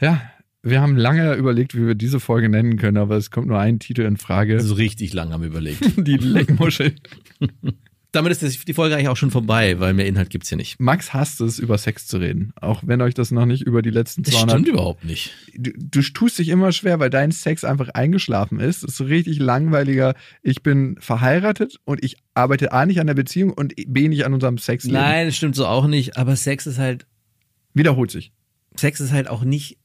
Ja, wir haben lange überlegt, wie wir diese Folge nennen können, aber es kommt nur ein Titel in Frage. So richtig lang haben wir überlegt. Die Leckmuschel. Damit ist die Folge eigentlich auch schon vorbei, weil mehr Inhalt gibt's hier nicht. Max hasst es, über Sex zu reden. Auch wenn euch das noch nicht über die letzten Das 200... stimmt überhaupt nicht. Du, du tust dich immer schwer, weil dein Sex einfach eingeschlafen ist. Das ist so richtig langweiliger. Ich bin verheiratet und ich arbeite A nicht an der Beziehung und B nicht an unserem Sexleben. Nein, das stimmt so auch nicht. Aber Sex ist halt, Wiederholt sich. Sex ist halt auch nicht,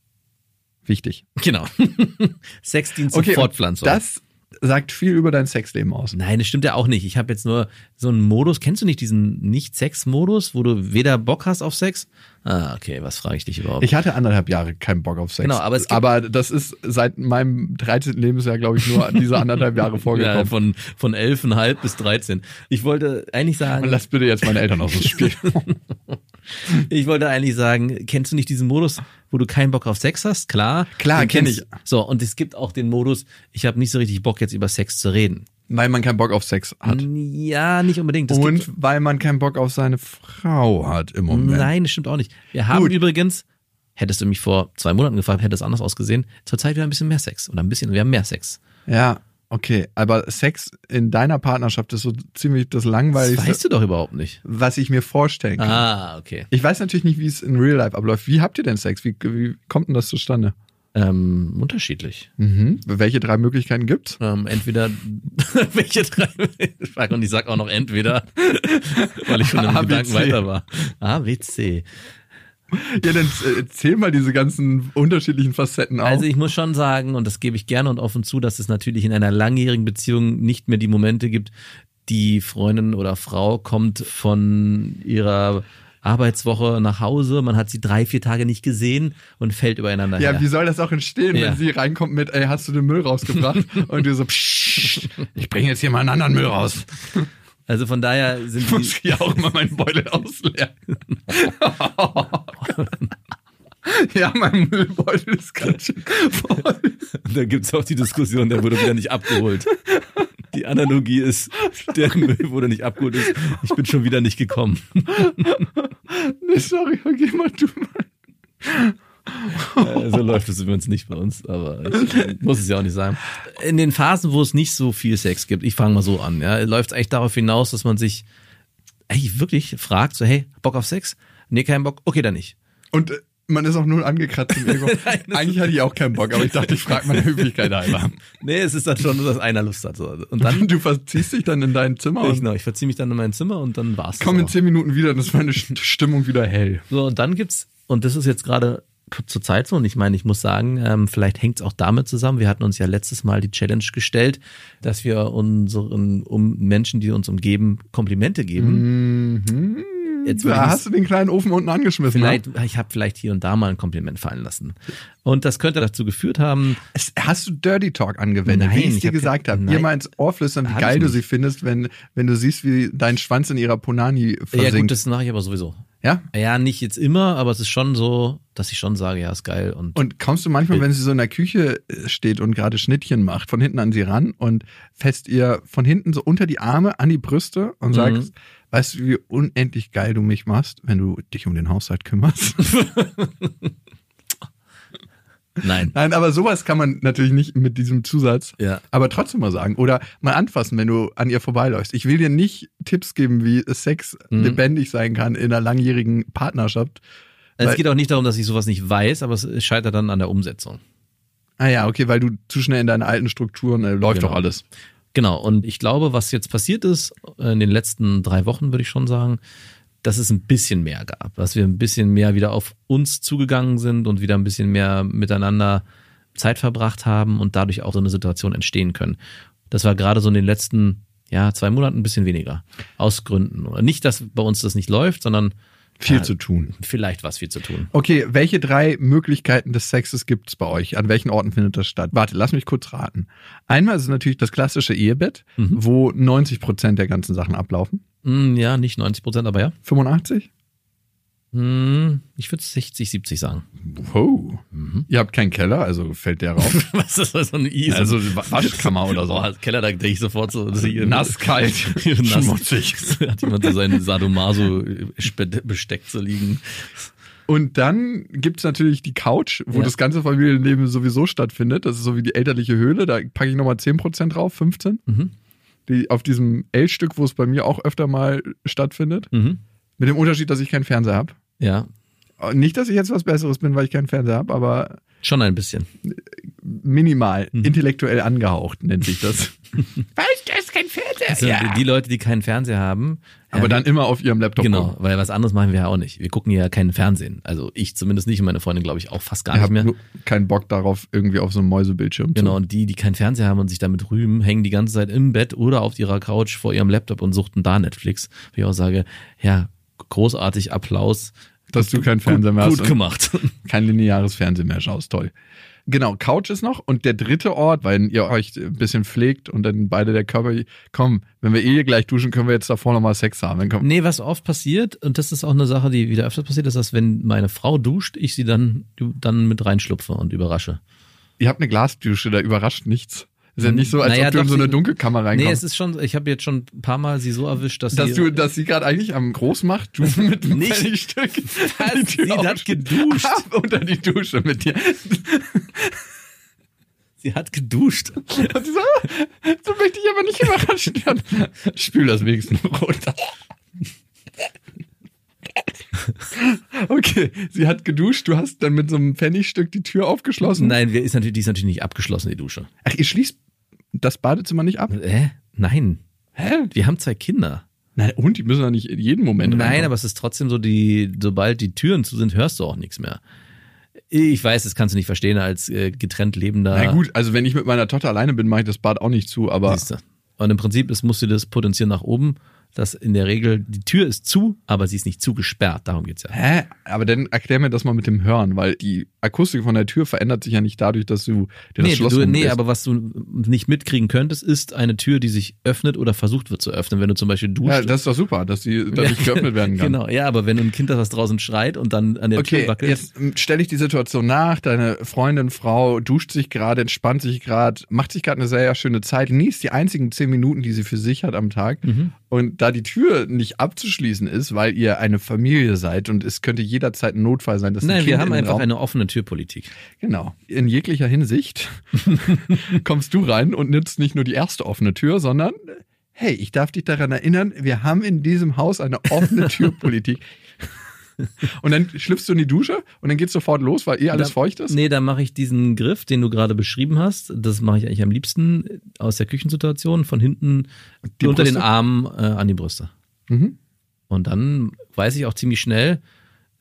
Wichtig. genau. Sex dient zur Okay, und Fortpflanzung. das sagt viel über dein Sexleben aus. Nein, das stimmt ja auch nicht. Ich habe jetzt nur so einen Modus. Kennst du nicht diesen Nicht-Sex-Modus, wo du weder Bock hast auf Sex? Ah, okay, was frage ich dich überhaupt? Ich hatte anderthalb Jahre keinen Bock auf Sex. Genau, aber es aber das ist seit meinem 13. Lebensjahr, glaube ich, nur diese anderthalb Jahre ja, vorgekommen. von, von 11,5 bis 13. Ich wollte eigentlich sagen, Und lass bitte jetzt meine Eltern aus dem Spiel. Ich wollte eigentlich sagen, kennst du nicht diesen Modus, wo du keinen Bock auf Sex hast? Klar. Klar, Den kenn kennst- ich. So, und es gibt auch den Modus, ich habe nicht so richtig Bock, jetzt über Sex zu reden. weil man keinen Bock auf Sex hat. Ja, nicht unbedingt. Das Und gibt, weil man keinen Bock auf seine Frau hat im Moment. nein, das stimmt auch nicht. Wir haben Gut. übrigens, hättest du mich vor zwei Monaten gefragt, hätte es anders ausgesehen, zurzeit wieder ein bisschen mehr Sex. Oder ein bisschen, wir haben mehr Sex. Ja, okay. Aber Sex in deiner Partnerschaft ist so ziemlich das Das Langweiligste, weißt du doch überhaupt nicht. was ich mir vorstellen kann. Ah, okay. Ich weiß natürlich nicht, wie es in Real Life abläuft. Wie habt ihr denn Sex? Wie, wie kommt denn das zustande? Ähm, unterschiedlich. Mhm. Welche drei Möglichkeiten gibt's? Ähm, entweder welche drei und ich sag auch noch entweder, weil ich schon im Gedanken weiter war. A, B, C. Ja, dann äh, zähl mal diese ganzen unterschiedlichen Facetten auf. Also ich muss schon sagen, und das gebe ich gerne und offen zu, dass es natürlich in einer langjährigen Beziehung nicht mehr die Momente gibt, die Freundin oder Frau kommt von ihrer Arbeitswoche nach Hause, man hat sie drei, vier Tage nicht gesehen und fällt übereinander ja, her. wie soll das auch entstehen, Ja. wenn sie reinkommt mit, ey, hast du den Müll rausgebracht? Und du so, psch, ich bringe jetzt hier mal einen anderen Müll raus. Also von daher sind Ich muss die, hier auch mal meinen Beutel ausleeren. ja, mein Müllbeutel ist ganz schön voll. da gibt's auch die Diskussion, der wurde wieder nicht abgeholt. Die Analogie ist, der Müll wurde nicht abgeholt, ist, ich bin schon wieder nicht gekommen. Nee, sorry, okay, mal du mal. Äh, so läuft es übrigens nicht bei uns, aber ich muss es ja auch nicht sagen. In den Phasen, wo es nicht so viel Sex gibt, ich fange mal so an, ja, läuft es eigentlich darauf hinaus, dass man sich eigentlich wirklich fragt, so, hey, Bock auf Sex? Nee, keinen Bock? Okay, dann nicht. Und äh, man ist auch null angekratzt im Ego. Eigentlich hatte ich auch keinen Bock, aber ich dachte, ich frage meine Höflichkeit halber. Nee, es ist dann schon, so, dass einer Lust hat. So. Und dann, Du verziehst dich dann in dein Zimmer ich, genau, ich verziehe mich dann in mein Zimmer und dann war's. komm in zehn Minuten wieder, dann ist meine St- Stimmung wieder hell. So, und dann gibt's, und das ist jetzt gerade zur Zeit so, und ich meine, ich muss sagen, ähm, vielleicht hängt's auch damit zusammen. Wir hatten uns ja letztes Mal die Challenge gestellt, dass wir unseren um Menschen, die uns umgeben, Komplimente geben. Mhm. Jetzt Da hast du den kleinen Ofen unten angeschmissen. vielleicht, ne? ich habe vielleicht hier und da mal ein Kompliment fallen lassen. Und das könnte dazu geführt haben, Es- Hast du Dirty Talk angewendet, Nein, wie ich es ich dir hab gesagt ja- habe? Ihr mal ins Ohr flüstern, wie geil du nicht. sie findest, wenn, wenn du siehst, wie dein Schwanz in ihrer Ponani ja versinkt. gut, das mache ich aber sowieso. Ja? Ja, nicht jetzt immer, aber es ist schon so, dass ich schon sage, ja, ist geil. Und, Und kommst du manchmal, wenn sie so in der Küche äh, steht und gerade Schnittchen macht, von hinten an sie ran und fest ihr von hinten so unter die Arme an die Brüste und Mhm. sagst, weißt du, wie unendlich geil du mich machst, wenn du dich um den Haushalt kümmerst? nein. Nein, aber sowas kann man natürlich nicht mit diesem Zusatz, Ja. aber trotzdem mal sagen. Oder mal anfassen, wenn du an ihr vorbeiläufst. Ich will dir nicht Tipps geben, wie Sex Mhm. lebendig sein kann in einer langjährigen Partnerschaft. Also es geht auch nicht darum, dass ich sowas nicht weiß, aber es scheitert dann an der Umsetzung. Ah ja, okay, weil du zu schnell in deine alten Strukturen äh, läuft Genau. doch alles. Genau, und ich glaube, was jetzt passiert ist, äh, in den letzten drei Wochen, würde ich schon sagen, dass es ein bisschen mehr gab, dass wir ein bisschen mehr wieder auf uns zugegangen sind und wieder ein bisschen mehr miteinander Zeit verbracht haben und dadurch auch so eine Situation entstehen können. Das war gerade so in den letzten ja, zwei Monaten ein bisschen weniger. Aus Gründen. Nicht, dass bei uns das nicht läuft, sondern Viel Ja. zu tun. Vielleicht was viel zu tun. Okay, welche drei Möglichkeiten des Sexes gibt's bei euch? An welchen Orten findet das statt? Warte, lass mich kurz raten. Einmal ist es natürlich das klassische Ehebett, wo 90 Prozent der ganzen Sachen ablaufen. Hm, ja, nicht 90 Prozent, aber ja. 85? Hm, ich würde 60, 70 sagen. Wow. Ihr habt keinen Keller, also fällt der rauf. Was ist das so ein I? Also Wa- Waschkammer oder so. Boah, Keller, da denke ich sofort so. Nass, kalt, schmutzig. Hat jemand so seine Sadomaso-Besteck zu liegen. Und dann gibt's natürlich die Couch, wo Ja. das ganze Familienleben sowieso stattfindet. Das ist so wie die elterliche Höhle. Da packe ich nochmal 10% drauf, 15. Mhm. Die, auf diesem L-Stück, wo es bei mir auch öfter mal stattfindet. Mhm. Mit dem Unterschied, dass ich keinen Fernseher habe. Ja, Nicht, dass ich jetzt was Besseres bin, weil ich keinen Fernseher habe, aber schon ein bisschen. Minimal, Mhm. intellektuell angehaucht nennt sich das. weißt du, ist kein Fernseher. Also die Leute, die keinen Fernseher haben. Aber ja, dann immer auf ihrem Laptop. Genau, rum. weil was anderes machen wir ja auch nicht. Wir gucken ja keinen Fernsehen. Also ich zumindest nicht und meine Freundin glaube ich auch fast gar Ich nicht habe mehr. nur keinen Bock darauf, irgendwie auf so einem Mäusebildschirm Genau, zu. und die, die keinen Fernseher haben und sich damit rühmen, hängen die ganze Zeit im Bett oder auf ihrer Couch vor ihrem Laptop und suchten da Netflix. Wo ich auch sage, ja, großartig, Applaus. Dass du keinen Gut, Fernseher mehr hast. gut gemacht. Kein lineares Fernsehen mehr schaust, toll. Genau, Couch ist noch. Und der dritte Ort, weil ihr euch ein bisschen pflegt und dann beide der Körper, komm, wenn wir eh gleich duschen, können wir jetzt davor nochmal Sex haben. Dann komm, Nee, was oft passiert, und das ist auch eine Sache, die wieder öfters passiert, ist, dass wenn meine Frau duscht, ich sie dann, dann mit reinschlupfe und überrasche. Ihr habt eine Glasdusche, da überrascht nichts. Ist ja nicht so, als Naja, ob du in so eine Dunkelkammer Nee, reinkommst. es ist schon, ich habe jetzt schon ein paar Mal sie so erwischt, dass, dass sie. du, dass sie gerade eigentlich am Großmacht, du mit dem Nicht. Tür Sie hat geduscht. unter die Dusche mit dir. sie hat geduscht. So, "Ah, so möchte ich aber nicht überrascht werden. Spül das wenigstens runter. Okay, sie hat geduscht, du hast dann mit so einem Pfennigstück die Tür aufgeschlossen. Nein, wir ist natürlich, die ist natürlich nicht abgeschlossen, die Dusche. Ach, ihr schließt das Badezimmer nicht ab? Hä? Nein. Hä? Wir haben zwei Kinder. Nein, und die müssen doch nicht in jeden Moment Nein, reinkommen. aber es ist trotzdem so, die, sobald die Türen zu sind, hörst du auch nichts mehr. Ich weiß, das kannst du nicht verstehen als äh, getrennt lebender. Na gut, also wenn ich mit meiner Tochter alleine bin, mache ich das Bad auch nicht zu, aber Siehste. Und im Prinzip ist, musst du das potenzieren nach oben, dass in der Regel die Tür ist zu, aber sie ist nicht zugesperrt. Darum geht's ja. Hä? Aber dann erklär mir das mal mit dem Hören, weil die Akustik von der Tür verändert sich ja nicht dadurch, dass du dir das Nee, Schloss du, nee, aber was du nicht mitkriegen könntest, ist eine Tür, die sich öffnet oder versucht wird zu öffnen, wenn du zum Beispiel duschst. Ja, das ist doch super, dass die dadurch geöffnet werden kann. Genau, ja, aber wenn ein Kind das draußen schreit und dann an der Okay, Tür wackelt. jetzt stelle ich die Situation nach. Deine Freundin, Frau duscht sich gerade, entspannt sich gerade, macht sich gerade eine sehr schöne Zeit, genießt die einzigen zehn Minuten, die sie für sich hat am Tag. Mhm. Und da die Tür nicht abzuschließen ist, weil ihr eine Familie seid und es könnte jederzeit ein Notfall sein, dass ein Nein, Kind wir haben einfach Raum eine offene Türpolitik. Genau. In jeglicher Hinsicht kommst du rein und nützt nicht nur die erste offene Tür, sondern hey, ich darf dich daran erinnern, wir haben in diesem Haus eine offene Türpolitik. Und dann schlüpfst du in die Dusche und dann geht's sofort los, weil eh alles Da- feucht ist. Nee, da mache ich diesen Griff, den du gerade beschrieben hast. Das mache ich eigentlich am liebsten aus der Küchensituation, von hinten Die unter den Brüste? Armen äh, an die Brüste. Mhm. Und dann weiß ich auch ziemlich schnell,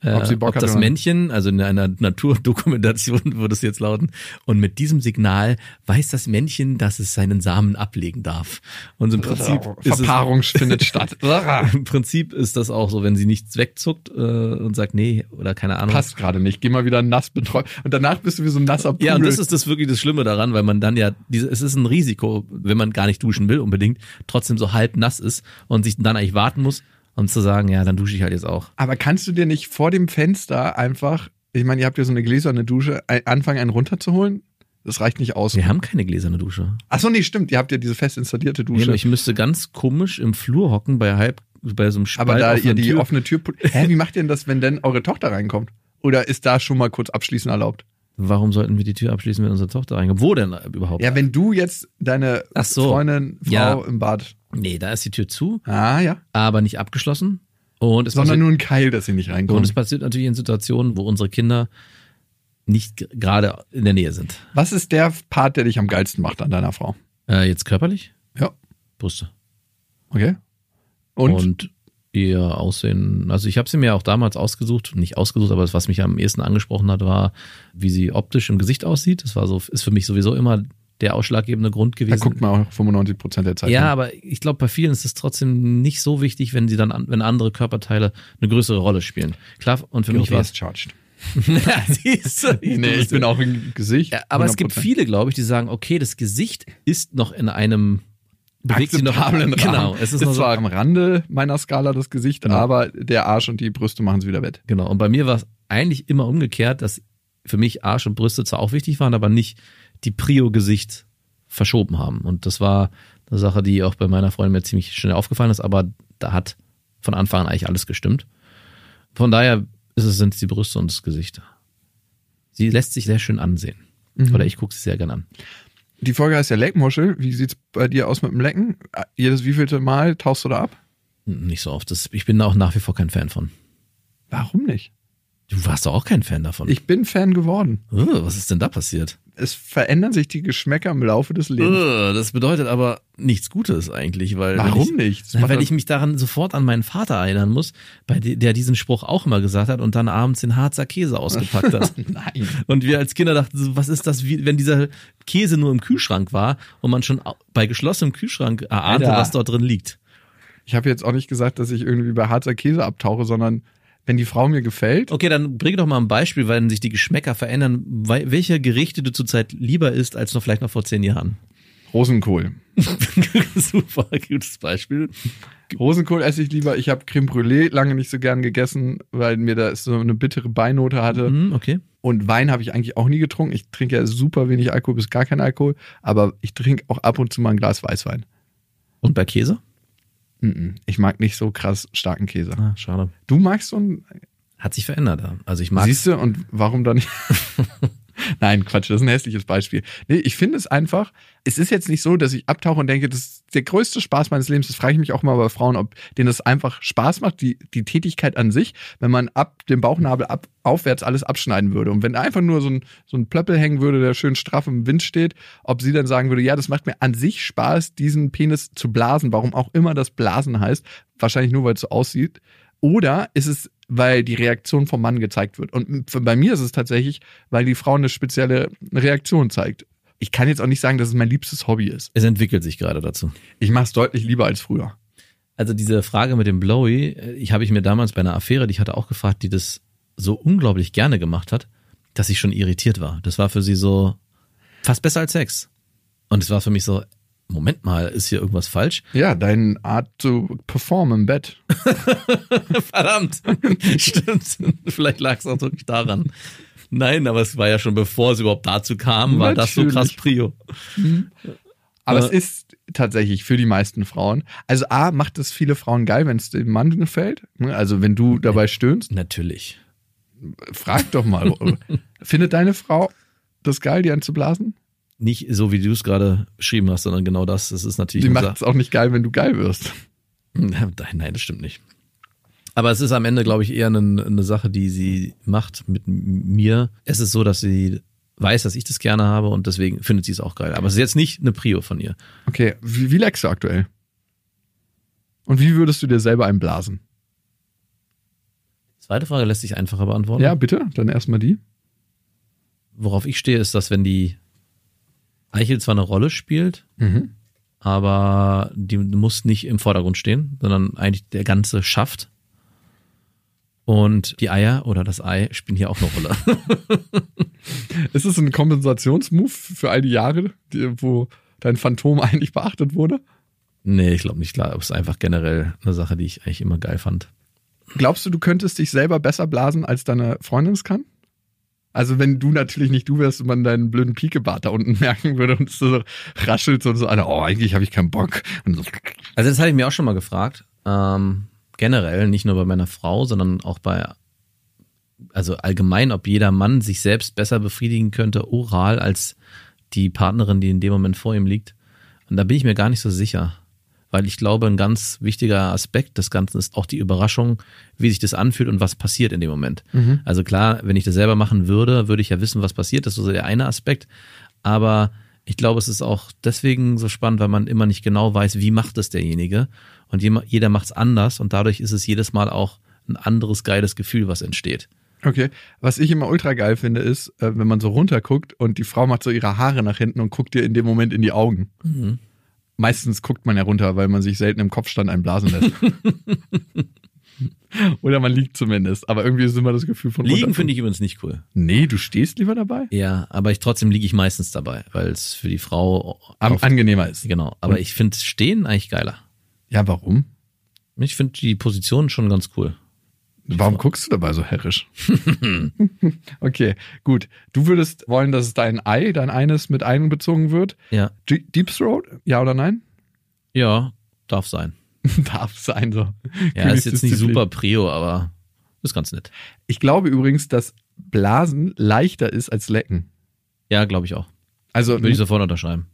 Ob sie Bock ob hat das. Männchen, also in einer Naturdokumentation würde es jetzt lauten, und mit diesem Signal weiß das Männchen, dass es seinen Samen ablegen darf. Und im Prinzip ist es, Verpaarung findet statt. im Prinzip ist das auch so, wenn sie nichts wegzuckt äh, und sagt, nee, oder keine Ahnung. Passt gerade nicht. Geh mal wieder nass betreut. Und danach bist du wie so ein nasser Pudel. Ja, und das ist das wirklich das Schlimme daran, weil man dann ja, diese, es ist ein Risiko, wenn man gar nicht duschen will unbedingt, trotzdem so halb nass ist und sich dann eigentlich warten muss, um zu sagen, ja, dann dusche ich halt jetzt auch. Aber kannst du dir nicht vor dem Fenster einfach, ich meine, ihr habt ja so eine gläserne Dusche, anfangen, einen runterzuholen? Das reicht nicht aus. Wir haben keine gläserne Dusche. Achso, nee, stimmt. Ihr habt ja diese fest installierte Nee, Dusche. ich müsste ganz komisch im Flur hocken bei halb, bei so einem Spalt aber da ihr die Tür. offene Tür. Hä, wie macht ihr denn das, wenn denn eure Tochter reinkommt? Oder ist da schon mal kurz abschließen erlaubt? Warum sollten wir die Tür abschließen, wenn unsere Tochter reinkommt? Wo denn überhaupt? Ja, wenn du jetzt deine so. Freundin, Frau Ja. im Bad. Nee, da ist die Tür zu, Ah, ja. aber nicht abgeschlossen. Und es Sondern passiert, nur ein Keil, dass sie nicht und reinkommt. es passiert natürlich in Situationen, wo unsere Kinder nicht gerade in der Nähe sind. Was ist der Part, der dich am geilsten macht an deiner Frau? Äh, jetzt körperlich? Ja. Brüste. Okay. Und? Und, ihr Aussehen, also ich habe sie mir auch damals ausgesucht, nicht ausgesucht, aber das, was mich am ehesten angesprochen hat, war, wie sie optisch im Gesicht aussieht. Das war so, ist für mich sowieso immer der ausschlaggebende Grund Da gewesen. guckt man auch 95 Prozent der Zeit. ja, hin. aber ich glaube, bei vielen ist es trotzdem nicht so wichtig, wenn sie dann, an- wenn andere Körperteile eine größere Rolle spielen. Klar, und für mich Guilty war es. charged. ja, siehst du, Nee, du ich bin auch im Gesicht. Ja, aber es gibt 100%. viele, glaube ich, die sagen, okay, das Gesicht ist noch in einem bewegt sich noch akzeptablen Rahmen. Genau, es ist, ist noch so, zwar am Rande meiner Skala das Gesicht, Genau. aber der Arsch und die Brüste machen es wieder wett. genau. Und bei mir war es eigentlich immer umgekehrt, dass für mich Arsch und Brüste zwar auch wichtig waren, aber nicht die Prio-Gesicht verschoben haben. Und das war eine Sache, die auch bei meiner Freundin mir ziemlich schnell aufgefallen ist, aber da hat von Anfang an eigentlich alles gestimmt. Von daher ist es, sind es die Brüste und das Gesicht. Sie lässt sich sehr schön ansehen. Mhm. Oder ich gucke sie sehr gern an. Die Folge heißt ja Leckmuschel. Wie sieht's bei dir aus mit dem Lecken? Jedes wievielte Mal tauchst du da ab? Nicht so oft. Das, ich bin da auch nach wie vor kein Fan von. Warum nicht? Du warst doch auch kein Fan davon. Ich bin Fan geworden. Uh, was ist denn da passiert? Es verändern sich die Geschmäcker im Laufe des Lebens. Uh, das bedeutet aber nichts Gutes eigentlich, weil Warum ich, nicht? Na, weil ich mich daran sofort an meinen Vater erinnern muss, bei de, der diesen Spruch auch immer gesagt hat und dann abends den Harzer Käse ausgepackt hat. Nein. Und wir als Kinder dachten, so, was ist das, wie, wenn dieser Käse nur im Kühlschrank war und man schon bei geschlossenem Kühlschrank erahnte, Alter. was dort drin liegt. Ich habe jetzt auch nicht gesagt, dass ich irgendwie bei harzer Käse abtauche, sondern wenn die Frau mir gefällt, Okay, dann bring doch mal ein Beispiel, weil sich die Geschmäcker verändern, welche Gerichte du zurzeit lieber isst als noch vielleicht noch vor zehn Jahren. Rosenkohl. Super, gutes Beispiel. Rosenkohl esse ich lieber. Ich habe Creme Brûlée lange nicht so gern gegessen, weil mir da so eine bittere Beinote hatte. Mhm, okay. Und Wein habe ich eigentlich auch nie getrunken. Ich trinke ja super wenig Alkohol bis gar kein Alkohol, aber ich trinke auch ab und zu mal ein Glas Weißwein. Und bei Käse? Ich mag nicht so krass starken Käse. Ah, schade. Du magst so einen, Hat sich verändert. Also ich mag siehst du, und warum dann nicht? Nein, Quatsch, das ist ein hässliches Beispiel. Nee, ich finde es einfach, es ist jetzt nicht so, dass ich abtauche und denke, das ist der größte Spaß meines Lebens. Das frage ich mich auch mal bei Frauen, ob denen das einfach Spaß macht, die, die Tätigkeit an sich, wenn man ab dem Bauchnabel ab, aufwärts alles abschneiden würde. Und wenn einfach nur so ein, so ein Plöppel hängen würde, der schön straff im Wind steht, ob sie dann sagen würde, ja, das macht mir an sich Spaß, diesen Penis zu blasen, warum auch immer das Blasen heißt. Wahrscheinlich nur, weil es so aussieht. Oder ist es, weil die Reaktion vom Mann gezeigt wird? Und bei mir ist es tatsächlich, weil die Frau eine spezielle Reaktion zeigt. Ich kann jetzt auch nicht sagen, dass es mein liebstes Hobby ist. Es entwickelt sich gerade dazu. Ich mache es deutlich lieber als früher. Also diese Frage mit dem Blowy, äh, ich habe ich mir damals bei einer Affäre, die ich hatte auch gefragt, die das so unglaublich gerne gemacht hat, dass ich schon irritiert war. Das war für sie so fast besser als Sex. Und es war für mich so, Moment mal, ist hier irgendwas falsch? Ja, deine Art zu performen im Bett. Verdammt. Stimmt. Vielleicht lag es auch wirklich daran. Nein, aber es war ja schon bevor es überhaupt dazu kam, war das so krass Natürlich. Prio. Aber Äh. es ist tatsächlich für die meisten Frauen. Also A, macht es viele Frauen geil, wenn es dem Mann gefällt. Ne, Also wenn du dabei stöhnst, Natürlich. frag doch mal. Findet deine Frau das geil, die anzublasen? Nicht so, wie du es gerade beschrieben hast, sondern genau das. Das ist natürlich Die macht es auch nicht geil, wenn du geil wirst. Nein, nein, das stimmt nicht. Aber es ist am Ende, glaube ich, eher eine, eine Sache, die sie macht mit mir. Es ist so, dass sie weiß, dass ich das gerne habe und deswegen findet sie es auch geil. Aber es ist jetzt nicht eine Prio von ihr. Okay, wie, wie leckst du aktuell? Und wie würdest du dir selber einblasen? Zweite Frage lässt sich einfacher beantworten. Ja, bitte, dann erstmal die. Worauf ich stehe, ist, dass wenn die Eichel zwar eine Rolle spielt, Mhm. aber die muss nicht im Vordergrund stehen, sondern eigentlich der ganze Schaft. Und die Eier oder das Ei spielen hier auch eine Rolle. Ist es ein Kompensationsmove für all die Jahre, wo dein Phantom eigentlich beachtet wurde? nee, ich glaube nicht, klar. Es ist einfach generell eine Sache, die ich eigentlich immer geil fand. Glaubst du, du könntest dich selber besser blasen, als deine Freundin es kann? Also wenn du natürlich nicht du wärst und man deinen blöden Pikebart da unten merken würde und so raschelt und so, Alter, oh, eigentlich habe ich keinen Bock. So, Also das hatte ich mir auch schon mal gefragt. Ähm, generell, nicht nur bei meiner Frau, sondern auch bei, also allgemein, ob jeder Mann sich selbst besser befriedigen könnte, oral, als die Partnerin, die in dem Moment vor ihm liegt. Und da bin ich mir gar nicht so sicher. Weil ich glaube, ein ganz wichtiger Aspekt des Ganzen ist auch die Überraschung, wie sich das anfühlt und was passiert in dem Moment. Also klar, wenn ich das selber machen würde, würde ich ja wissen, was passiert. Das ist so der eine Aspekt. Aber ich glaube, es ist auch deswegen so spannend, weil man immer nicht genau weiß, wie macht es derjenige. Und jeder macht es anders und dadurch ist es jedes Mal auch ein anderes geiles Gefühl, was entsteht. Okay. Was ich immer ultra geil finde, ist, äh, wenn man so runterguckt und die Frau macht so ihre Haare nach hinten und guckt dir in dem Moment in die Augen. Mhm. Meistens guckt man ja runter, weil man sich selten im Kopfstand einblasen lässt. Oder man liegt zumindest. Aber irgendwie ist immer das Gefühl von Liegen finde ich übrigens nicht cool. Nee, du stehst lieber dabei? Ja, aber ich trotzdem liege ich meistens dabei, weil es für die Frau Am angenehmer ist. genau. Aber Und- ich finde Stehen eigentlich geiler. Ja, warum? Ich finde die Position schon ganz cool. Warum guckst du dabei so herrisch? okay, gut. Du würdest wollen, dass dein Ei, dein eines mit einbezogen wird. Ja, D- Deep Throat? Ja oder nein? ja, darf sein. Darf sein so. Ja, ist jetzt nicht super Prio, aber ist ganz nett. Ich glaube übrigens, dass Blasen leichter ist als Lecken. Ja, glaube ich auch. Also, Würde ich sofort unterschreiben.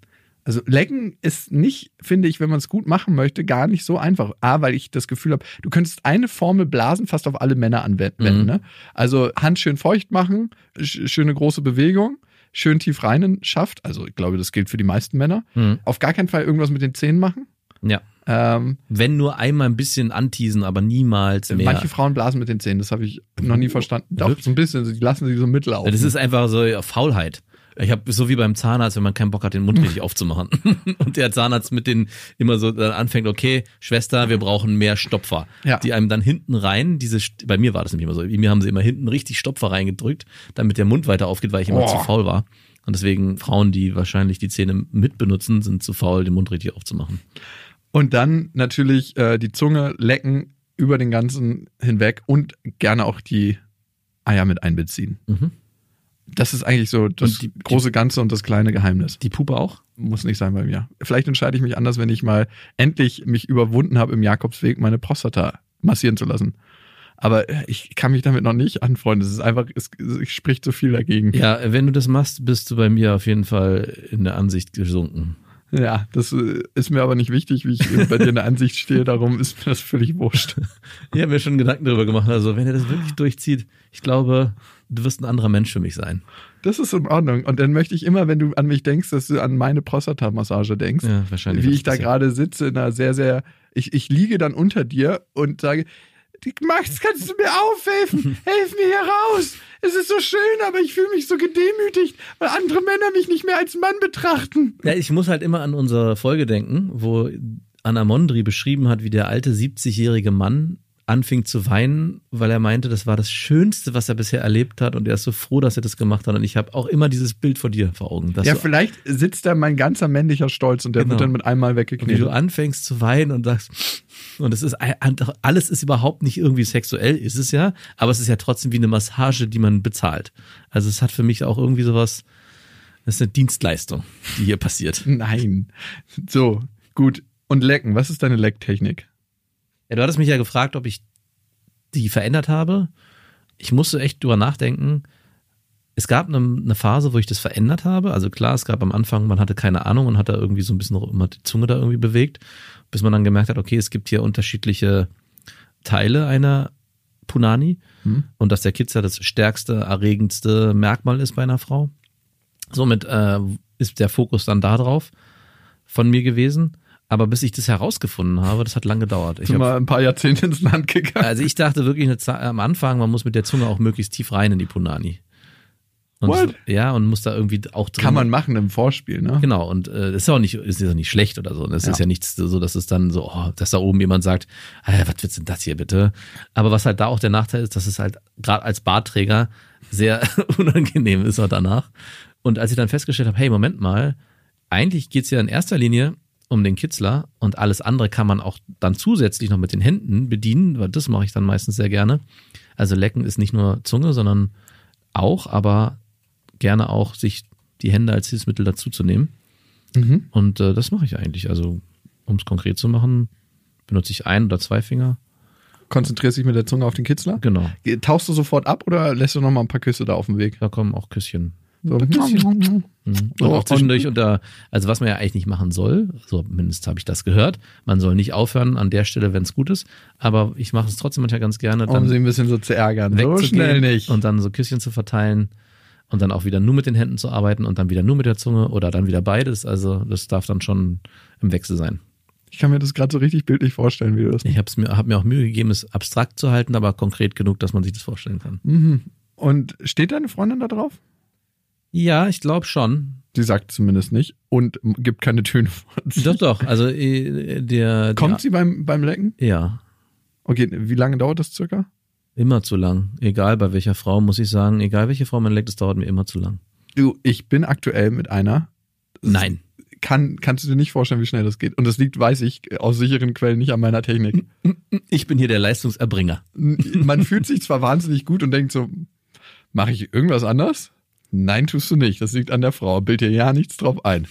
Also Lecken ist nicht, finde ich, wenn man es gut machen möchte, gar nicht so einfach. A, weil ich das Gefühl habe, du könntest eine Formel Blasen fast auf alle Männer anwenden. Mhm. Ne? Also Hand schön feucht machen, sch schöne große Bewegung, schön tief reinen schafft. Also ich glaube, das gilt für die meisten Männer. Mhm. Auf gar keinen Fall irgendwas mit den Zähnen machen. Ja. Ähm, Wenn nur einmal ein bisschen anteasen, aber niemals mehr. Manche Frauen blasen mit den Zähnen, das habe ich noch nie verstanden. Doch, so ein bisschen, die lassen sie so mitlaufen. Ja, Das ist einfach so Faulheit. Ich habe so wie beim Zahnarzt, wenn man keinen Bock hat, den Mund richtig aufzumachen. Und der Zahnarzt mit den immer so dann anfängt, okay, Schwester, wir brauchen mehr Stopfer. Ja. Die einem dann hinten rein, diese, bei mir war das nämlich immer so, bei mir haben sie immer hinten richtig Stopfer reingedrückt, damit der Mund weiter aufgeht, weil ich immer Oh. zu faul war. Und deswegen Frauen, die wahrscheinlich die Zähne mitbenutzen, sind zu faul, den Mund richtig aufzumachen. Und dann natürlich äh, die Zunge lecken über den ganzen hinweg und gerne auch die Eier mit einbeziehen. Mhm. Das ist eigentlich so das die- große Ganze und das kleine Geheimnis. Die Puppe auch? Muss nicht sein bei mir. Vielleicht entscheide ich mich anders, wenn ich mal endlich mich überwunden habe, im Jakobsweg meine Prostata massieren zu lassen. Aber äh, ich kann mich damit noch nicht anfreunden. Es ist einfach, es, es spricht so viel dagegen. Ja, wenn du das machst, bist du bei mir auf jeden Fall in der Ansicht gesunken. Ja, das äh, ist mir aber nicht wichtig, wie ich äh, bei dir in der Ansicht stehe. Darum ist mir das völlig wurscht. Ich habe mir schon Gedanken darüber gemacht. Also, wenn er das wirklich durchzieht, ich glaube, du wirst ein anderer Mensch für mich sein. Das ist in Ordnung. Und dann möchte ich immer, wenn du an mich denkst, dass du an meine Prostata-Massage denkst. Ja, wahrscheinlich. wie ich da gerade sitze, in einer sehr, sehr. Ich, ich liege dann unter dir und sage, Max, kannst du mir aufhelfen? Helf mir hier raus. Es ist so schön, aber ich fühle mich so gedemütigt, weil andere Männer mich nicht mehr als Mann betrachten. Ja, ich muss halt immer an unsere Folge denken, wo Anna Mondri beschrieben hat, wie der alte 70-jährige Mann anfing zu weinen, weil er meinte, das war das Schönste, was er bisher erlebt hat und er ist so froh, dass er das gemacht hat. Und ich habe auch immer dieses Bild vor dir vor Augen. Ja, vielleicht sitzt da mein ganzer männlicher Stolz und der Genau. wird dann mit einmal und wie du anfängst zu weinen und sagst, und es ist alles ist überhaupt nicht irgendwie sexuell, ist es ja, aber es ist ja trotzdem wie eine Massage, die man bezahlt. Also es hat für mich auch irgendwie sowas, das ist eine Dienstleistung, die hier passiert. Nein. So, gut. Und lecken, was ist deine Lecktechnik? Ja, du hattest mich ja gefragt, ob ich die verändert habe. Ich musste echt drüber nachdenken. Es gab eine, eine Phase, wo ich das verändert habe. Also klar, es gab am Anfang, man hatte keine Ahnung und hat da irgendwie so ein bisschen immer die Zunge da irgendwie bewegt, bis man dann gemerkt hat, okay, es gibt hier unterschiedliche Teile einer Punani Hm. und dass der Kitzer das stärkste, erregendste Merkmal ist bei einer Frau. Somit äh, ist der Fokus dann da drauf von mir gewesen. Aber bis ich das herausgefunden habe, das hat lange gedauert. Ich mal ein paar Jahrzehnte ins Land gegangen. also ich dachte wirklich am Anfang, man muss mit der Zunge auch möglichst tief rein in die Punani. Und What? ja, und muss da irgendwie auch drin. Kann man machen im Vorspiel, ne? Genau, und äh, das ist auch nicht, ist ja nicht schlecht oder so. Das Ja. ist ja nichts so, dass es dann so, oh, dass da oben jemand sagt, ah, was wird's denn das hier bitte? Aber was halt da auch der Nachteil ist, dass es halt gerade als Bartträger sehr unangenehm ist auch danach. Und als ich dann festgestellt habe, hey, Moment mal, eigentlich geht's ja in erster Linie um den Kitzler und alles andere kann man auch dann zusätzlich noch mit den Händen bedienen, weil das mache ich dann meistens sehr gerne. Also lecken ist nicht nur Zunge, sondern auch, aber gerne auch sich die Hände als Hilfsmittel dazu zu nehmen. Mhm. Und äh, das mache ich eigentlich. Also, um es konkret zu machen, benutze ich ein oder zwei Finger. Konzentrierst dich mit der Zunge auf den Kitzler? Genau. Tauchst du sofort ab oder lässt du noch mal ein paar Küsse da auf dem Weg? Da kommen auch Küsschen. So. Mhm. Und auch zwischendurch unter, also was man ja eigentlich nicht machen soll, so mindestens habe ich das gehört. Man soll nicht aufhören an der Stelle, wenn es gut ist. Aber ich mache es trotzdem manchmal ganz gerne, Um dann sie ein bisschen so zu ärgern. So schnell nicht. und dann so Küsschen zu verteilen und dann auch wieder nur mit den Händen zu arbeiten und dann wieder nur mit der Zunge oder dann wieder beides. Also das darf dann schon im Wechsel sein. Ich kann mir das gerade so richtig bildlich vorstellen, wie du das Ich habe mir, hab mir auch Mühe gegeben, es abstrakt zu halten, aber konkret genug, dass man sich das vorstellen kann. Mhm. Und steht deine Freundin da drauf? Ja, ich glaube schon. Sie sagt zumindest nicht und gibt keine Töne von sich. Doch, doch. Also äh, der. Kommt der, sie beim, beim Lecken? Ja. Okay, wie lange dauert das circa? Immer zu lang. Egal bei welcher Frau, muss ich sagen. Egal welche Frau man leckt, es dauert mir immer zu lang. Du, ich bin aktuell mit einer. Nein. Kann, kannst du dir nicht vorstellen, wie schnell das geht. Und das liegt, weiß ich, aus sicheren Quellen nicht an meiner Technik. Ich bin hier der Leistungserbringer. Man fühlt sich zwar wahnsinnig gut und denkt so, mache ich irgendwas anders? Nein, tust du nicht. Das liegt an der Frau. Bild dir ja nichts drauf ein.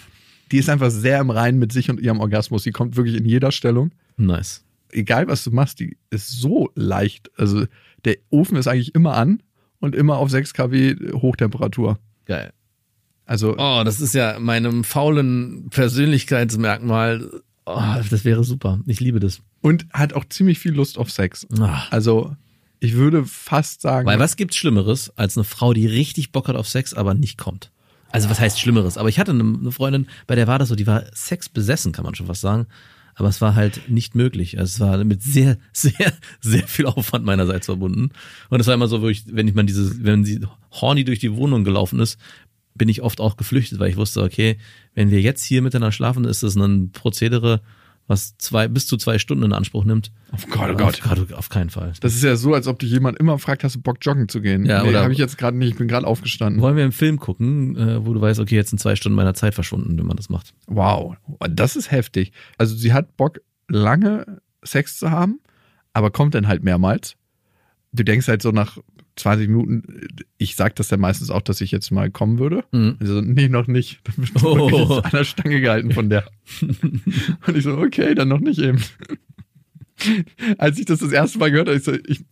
Die ist einfach sehr im Reinen mit sich und ihrem Orgasmus. Die kommt wirklich in jeder Stellung. Nice. Egal, was du machst, die ist so leicht. Also der Ofen ist eigentlich immer an und immer auf 6 kW Hochtemperatur. Geil. Also Oh, das ist ja meinem faulen Persönlichkeitsmerkmal. Oh, das wäre super. Ich liebe das. und hat auch ziemlich viel Lust auf Sex. Ah. Also ich würde fast sagen, Weil was gibt's Schlimmeres als eine Frau, die richtig Bock hat auf Sex, aber nicht kommt? Also was heißt Schlimmeres? Aber ich hatte eine Freundin, bei der war das so, die war sexbesessen, kann man schon fast sagen. Aber es war halt nicht möglich. Also es war mit sehr, sehr, sehr viel Aufwand meinerseits verbunden. Und es war immer so, wo ich, wenn ich mal diese, wenn sie horny durch die Wohnung gelaufen ist, bin ich oft auch geflüchtet, weil ich wusste, okay, wenn wir jetzt hier miteinander schlafen, ist das ein Prozedere, was zwei, bis zu zwei Stunden in Anspruch nimmt. oh Gott, oh Gott. Auf, Gott, auf keinen Fall. Das ist ja so, als ob dich jemand immer fragt, hast du Bock joggen zu gehen? Ja, nee, habe ich jetzt gerade nicht, ich bin gerade aufgestanden. Wollen wir einen Film gucken, äh, wo du weißt, okay, jetzt sind zwei Stunden meiner Zeit verschwunden, wenn man das macht. Wow, das ist heftig. Also sie hat Bock, lange Sex zu haben, aber kommt dann halt mehrmals. Du denkst halt so nach 20 Minuten, ich sag das ja meistens auch, dass ich jetzt mal kommen würde. Mhm. Also, nee, noch nicht. Dann bist du Oh. an der Stange gehalten von der. Und ich so, okay, dann noch nicht eben. Als ich das das erste Mal gehört habe, ich so, ich,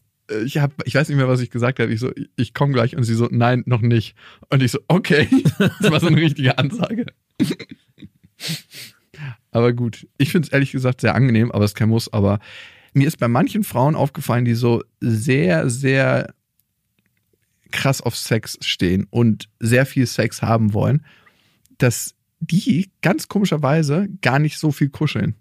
ich hab, ich weiß nicht mehr, was ich gesagt habe. Ich so, ich, ich komme gleich. Und sie so, nein, noch nicht. Und ich so, okay. Das war so eine richtige Ansage. Aber gut, ich finde es ehrlich gesagt sehr angenehm, aber es ist kein Muss. Aber mir ist bei manchen Frauen aufgefallen, die so sehr, sehr krass auf Sex stehen und sehr viel Sex haben wollen, dass die ganz komischerweise gar nicht so viel kuscheln.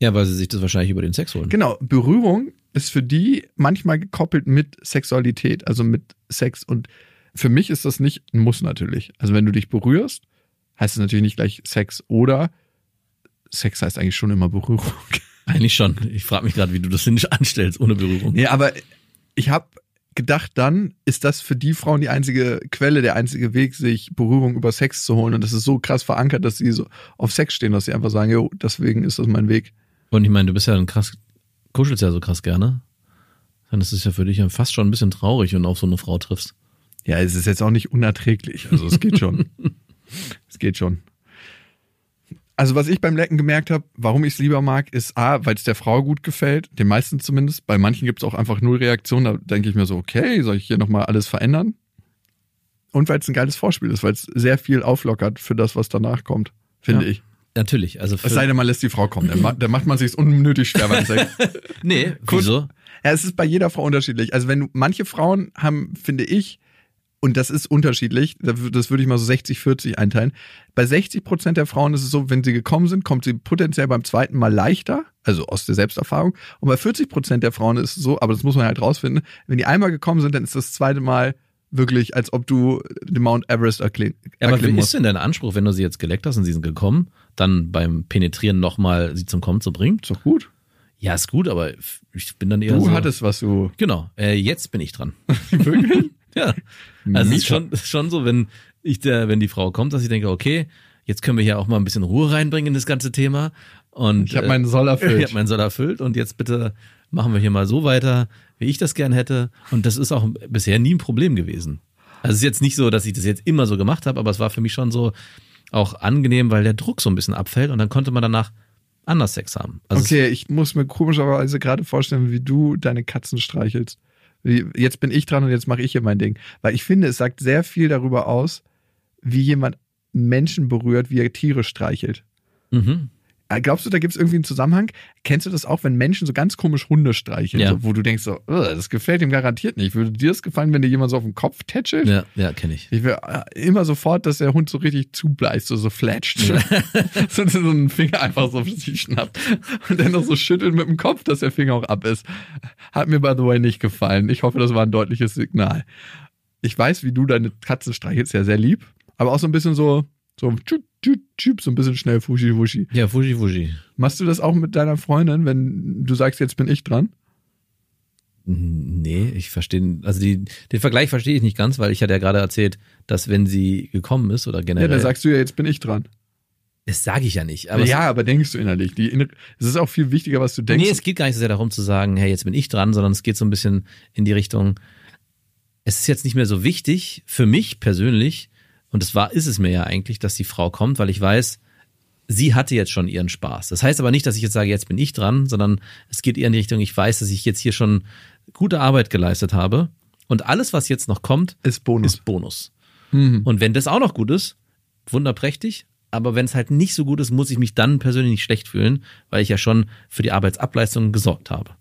Ja, weil sie sich das wahrscheinlich über den Sex holen. Genau, Berührung ist für die manchmal gekoppelt mit Sexualität, also mit Sex. Und für mich ist das nicht ein Muss natürlich. Also wenn du dich berührst, heißt es natürlich nicht gleich Sex oder Sex heißt eigentlich schon immer Berührung. Eigentlich schon. Ich frage mich gerade, wie du das nicht anstellst ohne Berührung. Ja, aber ich habe gedacht, dann ist das für die Frauen die einzige Quelle, der einzige Weg, sich Berührung über Sex zu holen. Und das ist so krass verankert, dass sie so auf Sex stehen, dass sie einfach sagen, jo, deswegen ist das mein Weg. Und ich meine, du bist ja ein krass, kuschelst ja so krass gerne. Dann ist es ja für dich ja fast schon ein bisschen traurig, wenn du auf so eine Frau triffst. Ja, es ist jetzt auch nicht unerträglich. Also es geht schon. es geht schon. Also was ich beim Lecken gemerkt habe, warum ich es lieber mag, ist A, weil es der Frau gut gefällt, den meisten zumindest. Bei manchen gibt es auch einfach null Reaktion. Da denke ich mir so, okay, soll ich hier nochmal alles verändern? Und weil es ein geiles Vorspiel ist, weil es sehr viel auflockert für das, was danach kommt, finde Ja. ich. Natürlich. Also Es sei denn, man lässt die Frau kommen. Dann, ma- dann macht man sich unnötig schwer beim Sex. nee, wieso? Ja, es ist bei jeder Frau unterschiedlich. Also wenn manche Frauen haben, finde ich, und das ist unterschiedlich, das wür- das würde ich mal so 60, 40 einteilen. Bei 60 Prozent der Frauen ist es so, wenn sie gekommen sind, kommt sie potenziell beim zweiten Mal leichter, also aus der Selbsterfahrung. Und bei 40 Prozent der Frauen ist es so, aber das muss man halt rausfinden, wenn die einmal gekommen sind, dann ist das zweite Mal wirklich, als ob du den Mount Everest erklären Ja, aber erklimmen wie ist denn dein Anspruch, wenn du sie jetzt geleckt hast und sie sind gekommen, dann beim Penetrieren nochmal sie zum Kommen zu bringen? Ist doch gut. Ja, ist gut, aber ich bin dann eher Du so. hattest was, du. Genau, äh, jetzt bin ich dran. Wirklich? Ja. Also es ist schon, schon so, wenn ich der, wenn die Frau kommt, dass ich denke, okay, jetzt können wir hier auch mal ein bisschen Ruhe reinbringen in das ganze Thema. Und Ich habe meinen Soll erfüllt. Ich habe meinen Soll erfüllt und jetzt bitte machen wir hier mal so weiter, wie ich das gern hätte. Und das ist auch bisher nie ein Problem gewesen. Also es ist jetzt nicht so, dass ich das jetzt immer so gemacht habe, aber es war für mich schon so auch angenehm, weil der Druck so ein bisschen abfällt und dann konnte man danach anders Sex haben. Also Okay, ich muss mir komischerweise gerade vorstellen, wie du deine Katzen streichelst. Jetzt bin ich dran und jetzt mache ich hier mein Ding. Weil ich finde, es sagt sehr viel darüber aus, wie jemand Menschen berührt, wie er Tiere streichelt. Mhm. Äh, Glaubst du, da gibt es irgendwie einen Zusammenhang? Kennst du das auch, wenn Menschen so ganz komisch Hunde streicheln, Ja. so, wo du denkst so, "Ugh, das gefällt ihm garantiert nicht. Würde dir das gefallen, wenn dir jemand so auf den Kopf tätschelt? Ja, ja, kenne ich. Ich will äh, immer sofort, dass der Hund so richtig zubleißt, so, so fletscht. so, so einen Finger einfach so auf sich schnappt. Und dann noch so schüttelt mit dem Kopf, dass der Finger auch ab ist. Hat mir, by the way, nicht gefallen. Ich hoffe, das war ein deutliches Signal. Ich weiß, wie du deine Katze streichelst, ja sehr lieb. Aber auch so ein bisschen so, so, tschüp, tschüp, tschüp, so ein bisschen schnell fuschi wuschi. Ja, Fuji Fuji. Machst du das auch mit deiner Freundin, wenn du sagst, jetzt bin ich dran? Nee, ich verstehe, also die, den Vergleich verstehe ich nicht ganz, weil ich hatte ja gerade erzählt, dass wenn sie gekommen ist oder Ja, generell, dann sagst du ja, jetzt bin ich dran. das sage ich ja nicht. Aber ja, aber denkst du innerlich. Die es ist auch viel wichtiger, was du denkst. nee, es geht gar nicht so sehr darum zu sagen, hey, jetzt bin ich dran, sondern es geht so ein bisschen in die Richtung, es ist jetzt nicht mehr so wichtig für mich persönlich, und es war, ist es mir ja eigentlich, dass die Frau kommt, weil ich weiß, sie hatte jetzt schon ihren Spaß. Das heißt aber nicht, dass ich jetzt sage, jetzt bin ich dran, sondern es geht eher in die Richtung, ich weiß, dass ich jetzt hier schon gute Arbeit geleistet habe. Und alles, was jetzt noch kommt, ist Bonus. ist Bonus. Mhm. Und wenn das auch noch gut ist, wunderprächtig. Aber wenn es halt nicht so gut ist, muss ich mich dann persönlich nicht schlecht fühlen, weil ich ja schon für die Arbeitsableistung gesorgt habe.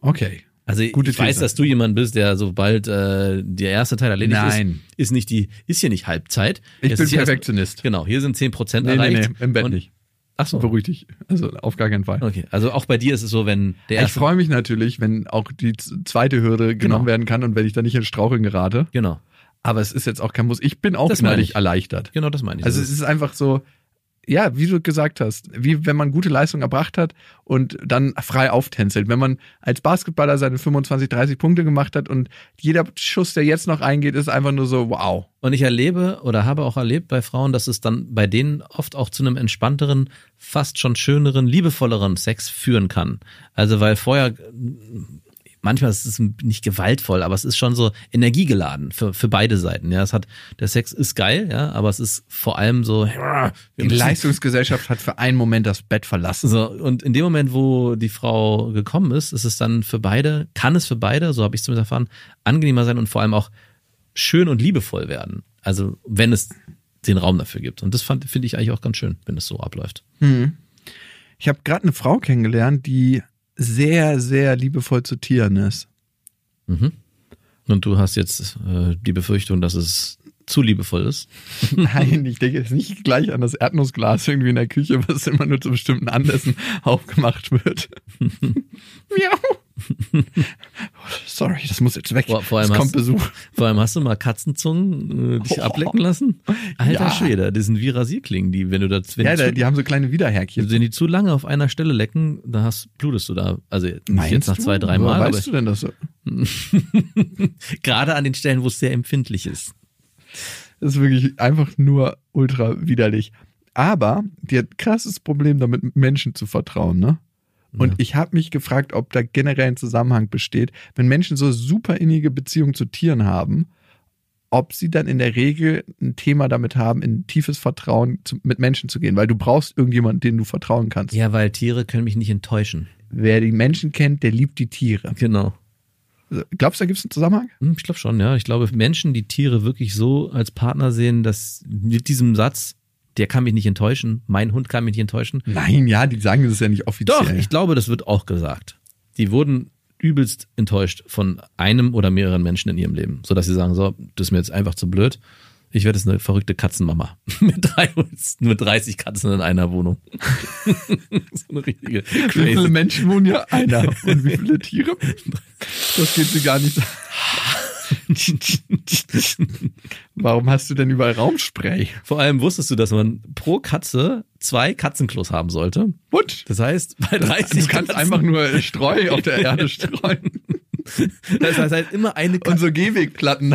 Okay. Also Gute ich weiß, These. dass du jemand bist, der sobald äh, der erste Teil erledigt Nein. ist, ist nicht die, ist hier nicht Halbzeit. Ich Es bin ist hier erst- Perfektionist. Genau, hier sind 10 Prozent Nee, nee, erreicht. nee, im Bett Und- nicht. Ach so. Beruhig dich. Also auf gar keinen Fall. Okay, also auch bei dir ist es so, wenn der Ich erste, freue mich natürlich, wenn auch die zweite Hürde genommen Genau. werden kann und wenn ich da nicht in Straucheln gerate. genau, Aber es ist jetzt auch kein Muss. Ich bin auch innerlich ich. erleichtert. genau, das meine ich. Also Das es ist einfach so, ja, wie du gesagt hast, wie wenn man gute Leistung erbracht hat und dann frei auftänzelt. Wenn man als Basketballer seine 25, 30 Punkte gemacht hat und jeder Schuss, der jetzt noch eingeht, ist einfach nur so, wow. Und ich erlebe oder habe auch erlebt bei Frauen, dass es dann bei denen oft auch zu einem entspannteren, fast schon schöneren, liebevolleren Sex führen kann. Also weil vorher manchmal ist es nicht gewaltvoll, aber es ist schon so energiegeladen für, für beide Seiten. Ja, es hat der Sex ist geil, ja, aber es ist vor allem so Die Leistungsgesellschaft hat für einen Moment das Bett verlassen. so, und in dem Moment, wo die Frau gekommen ist, ist es dann für beide, kann es für beide, so habe ich es zumindest erfahren, angenehmer sein und vor allem auch schön und liebevoll werden. Also wenn es den Raum dafür gibt. Und das finde ich eigentlich auch ganz schön, wenn es so abläuft. Ich habe gerade eine Frau kennengelernt, die sehr, sehr liebevoll zu Tieren ist. Mhm. Und du hast jetzt äh, die Befürchtung, dass es zu liebevoll ist. Nein, ich denke jetzt nicht gleich an das Erdnussglas irgendwie in der Küche, was immer nur zu bestimmten Anlässen aufgemacht wird. Miau. Sorry, das muss jetzt weg. Vor- vor allem es hast- kommt Besuch. Vor allem hast du mal Katzenzungen äh, dich Oh. ablecken lassen? Alter Ja. Schwede, das sind wie Rasierklingen, die, wenn du das, wenn Ja, die zu, die haben so kleine Widerhärkchen. wenn die zu lange auf einer Stelle lecken, da hast, blutest du da. Also Meinst jetzt nach du? zwei, drei Woher Mal, aber weißt du denn das so? gerade an den Stellen, wo es sehr empfindlich ist. Das ist wirklich einfach nur ultra widerlich. Aber die hat krasses Problem damit, Menschen zu vertrauen, ne? Und Ja. ich habe mich gefragt, ob da generell ein Zusammenhang besteht, wenn Menschen so super innige Beziehungen zu Tieren haben, ob sie dann in der Regel ein Thema damit haben, in tiefes Vertrauen zu, mit Menschen zu gehen, weil du brauchst irgendjemanden, den du vertrauen kannst. Ja, weil Tiere können mich nicht enttäuschen. Wer die Menschen kennt, der liebt die Tiere. Genau. Glaubst du, da gibt es einen Zusammenhang? Hm, Ich glaube schon, ja. Ich glaube, Menschen, die Tiere wirklich so als Partner sehen, dass mit diesem Satz, der kann mich nicht enttäuschen, mein Hund kann mich nicht enttäuschen. Nein, ja, die sagen das ja nicht offiziell. Doch, ich glaube, das wird auch gesagt. Die wurden übelst enttäuscht von einem oder mehreren Menschen in ihrem Leben, sodass sie sagen, so, das ist mir jetzt einfach zu blöd. Ich werde jetzt eine verrückte Katzenmama mit, drei, mit 30 Katzen in einer Wohnung. so eine richtige Wie viele crazy. Menschen wohnen ja? Einer. Und wie viele Tiere? Das geht sie gar nicht. Warum hast du denn überall Raumspray? Vor allem wusstest du, dass man pro Katze zwei Katzenklos haben sollte. What? Das heißt, bei 30 Du kannst Katzen- einfach nur Streu auf der Erde streuen. Das heißt halt immer eine Und Katze. so Gehwegplatten.